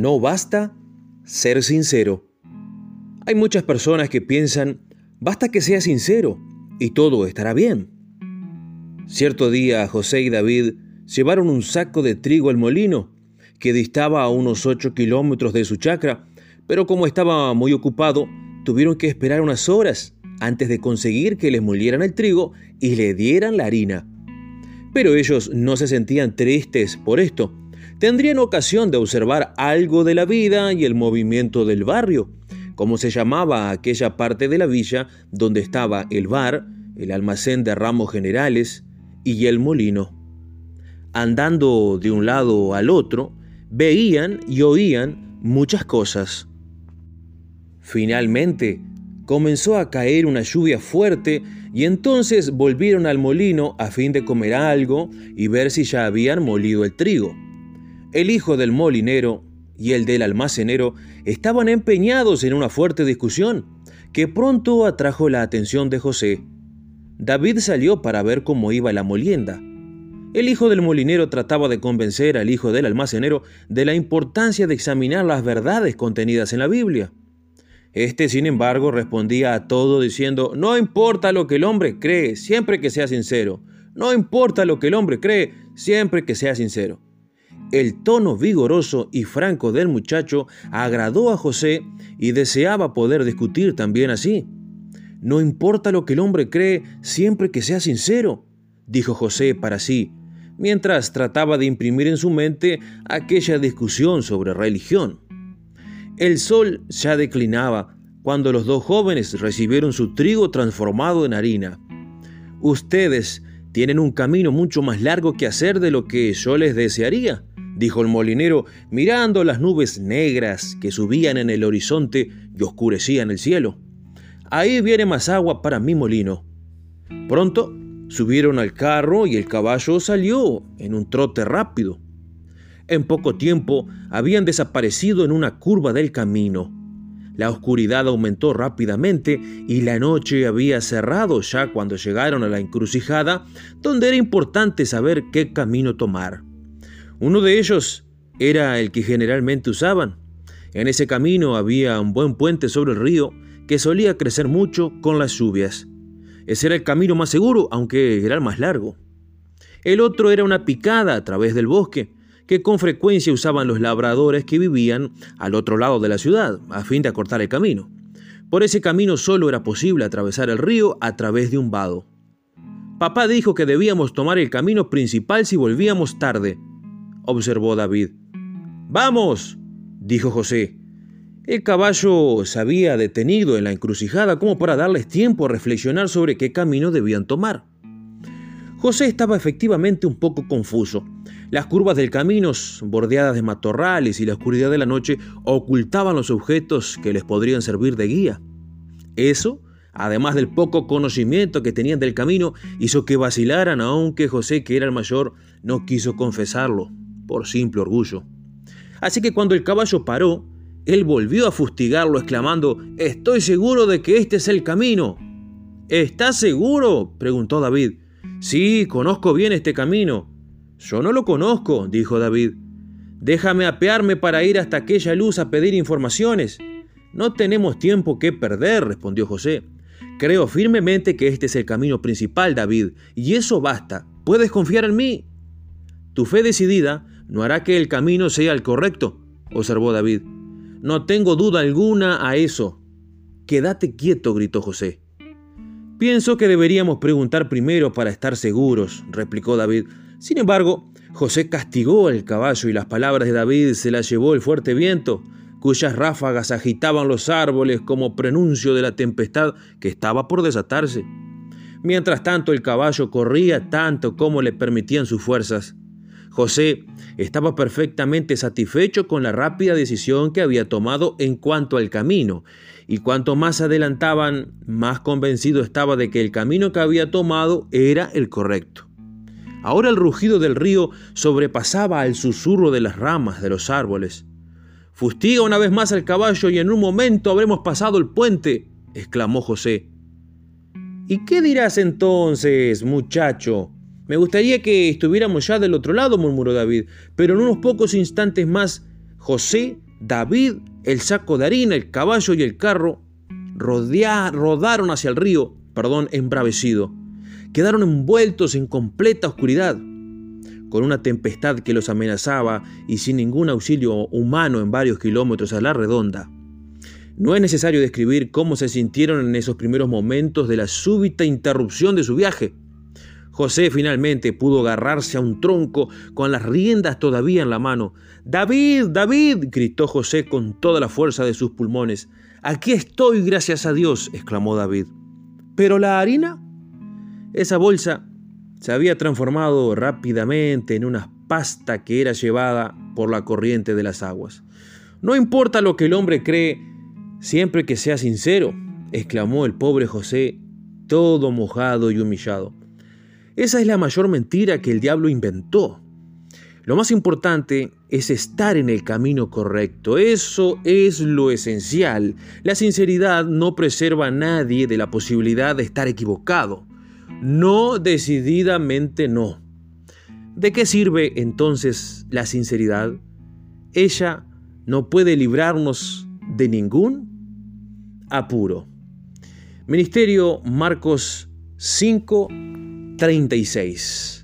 No basta ser sincero. Hay muchas personas que piensan, basta que sea sincero y todo estará bien. Cierto día José y David llevaron un saco de trigo al molino, que distaba a unos 8 kilómetros de su chacra, pero como estaba muy ocupado, tuvieron que esperar unas horas antes de conseguir que les molieran el trigo y le dieran la harina. Pero ellos no se sentían tristes por esto. Tendrían ocasión de observar algo de la vida y el movimiento del barrio, como se llamaba aquella parte de la villa donde estaba el bar, el almacén de ramos generales y el molino. Andando de un lado al otro, veían y oían muchas cosas. Finalmente, comenzó a caer una lluvia fuerte y entonces volvieron al molino a fin de comer algo y ver si ya habían molido el trigo. El hijo del molinero y el del almacenero estaban empeñados en una fuerte discusión que pronto atrajo la atención de José. David salió para ver cómo iba la molienda. El hijo del molinero trataba de convencer al hijo del almacenero de la importancia de examinar las verdades contenidas en la Biblia. Este, sin embargo, respondía a todo diciendo, no importa lo que el hombre cree, siempre que sea sincero. No importa lo que el hombre cree, siempre que sea sincero. El tono vigoroso y franco del muchacho agradó a José y deseaba poder discutir también así. No importa lo que el hombre cree, siempre que sea sincero, dijo José para sí, mientras trataba de imprimir en su mente aquella discusión sobre religión. El sol ya declinaba cuando los dos jóvenes recibieron su trigo transformado en harina. Ustedes tienen un camino mucho más largo que hacer de lo que yo les desearía, dijo el molinero, mirando las nubes negras que subían en el horizonte y oscurecían el cielo. Ahí viene más agua para mi molino. Pronto subieron al carro y el caballo salió en un trote rápido. En poco tiempo habían desaparecido en una curva del camino. La oscuridad aumentó rápidamente y la noche había cerrado ya cuando llegaron a la encrucijada, donde era importante saber qué camino tomar. Uno de ellos era el que generalmente usaban. En ese camino había un buen puente sobre el río que solía crecer mucho con las lluvias. Ese era el camino más seguro, aunque era el más largo. El otro era una picada a través del bosque, que con frecuencia usaban los labradores que vivían al otro lado de la ciudad, a fin de acortar el camino. Por ese camino solo era posible atravesar el río a través de un vado. Papá dijo que debíamos tomar el camino principal si volvíamos tarde, observó David. ¡Vamos! dijo José. El caballo se había detenido en la encrucijada como para darles tiempo a reflexionar sobre qué camino debían tomar. José estaba efectivamente un poco confuso. Las curvas del camino, bordeadas de matorrales y la oscuridad de la noche, ocultaban los objetos que les podrían servir de guía. Eso, además del poco conocimiento que tenían del camino, hizo que vacilaran, aunque José, que era el mayor, no quiso confesarlo, por simple orgullo. Así que cuando el caballo paró, él volvió a fustigarlo, exclamando, Estoy seguro de que este es el camino. ¿Estás seguro? preguntó David. Sí, conozco bien este camino. Yo no lo conozco, dijo David. Déjame apearme para ir hasta aquella luz a pedir informaciones. No tenemos tiempo que perder, respondió José. Creo firmemente que este es el camino principal, David, y eso basta. Puedes confiar en mí. Tu fe decidida no hará que el camino sea el correcto, observó David. No tengo duda alguna a eso. Quédate quieto, gritó José. Pienso que deberíamos preguntar primero para estar seguros, replicó David. Sin embargo, José castigó al caballo y las palabras de David se las llevó el fuerte viento, cuyas ráfagas agitaban los árboles como prenuncio de la tempestad que estaba por desatarse. Mientras tanto el caballo corría tanto como le permitían sus fuerzas. José estaba perfectamente satisfecho con la rápida decisión que había tomado en cuanto al camino, y cuanto más adelantaban, más convencido estaba de que el camino que había tomado era el correcto. Ahora el rugido del río sobrepasaba al susurro de las ramas de los árboles. Fustiga una vez más al caballo y en un momento habremos pasado el puente, exclamó José. ¿Y qué dirás entonces, muchacho? Me gustaría que estuviéramos ya del otro lado, murmuró David, pero en unos pocos instantes más José David, el saco de harina, el caballo y el carro rodaron hacia el río, perdón, embravecido. Quedaron envueltos en completa oscuridad, con una tempestad que los amenazaba y sin ningún auxilio humano en varios kilómetros a la redonda. No es necesario describir cómo se sintieron en esos primeros momentos de la súbita interrupción de su viaje. José finalmente pudo agarrarse a un tronco con las riendas todavía en la mano. David, David, gritó José con toda la fuerza de sus pulmones. Aquí estoy, gracias a Dios, exclamó David. ¿Pero la harina? Esa bolsa se había transformado rápidamente en una pasta que era llevada por la corriente de las aguas. No importa lo que el hombre cree, siempre que sea sincero, exclamó el pobre José, todo mojado y humillado. Esa es la mayor mentira que el diablo inventó. Lo más importante es estar en el camino correcto. Eso es lo esencial. La sinceridad no preserva a nadie de la posibilidad de estar equivocado. No, decididamente no. ¿De qué sirve entonces la sinceridad? Ella no puede librarnos de ningún apuro. Ministerio Marcos 5, 36.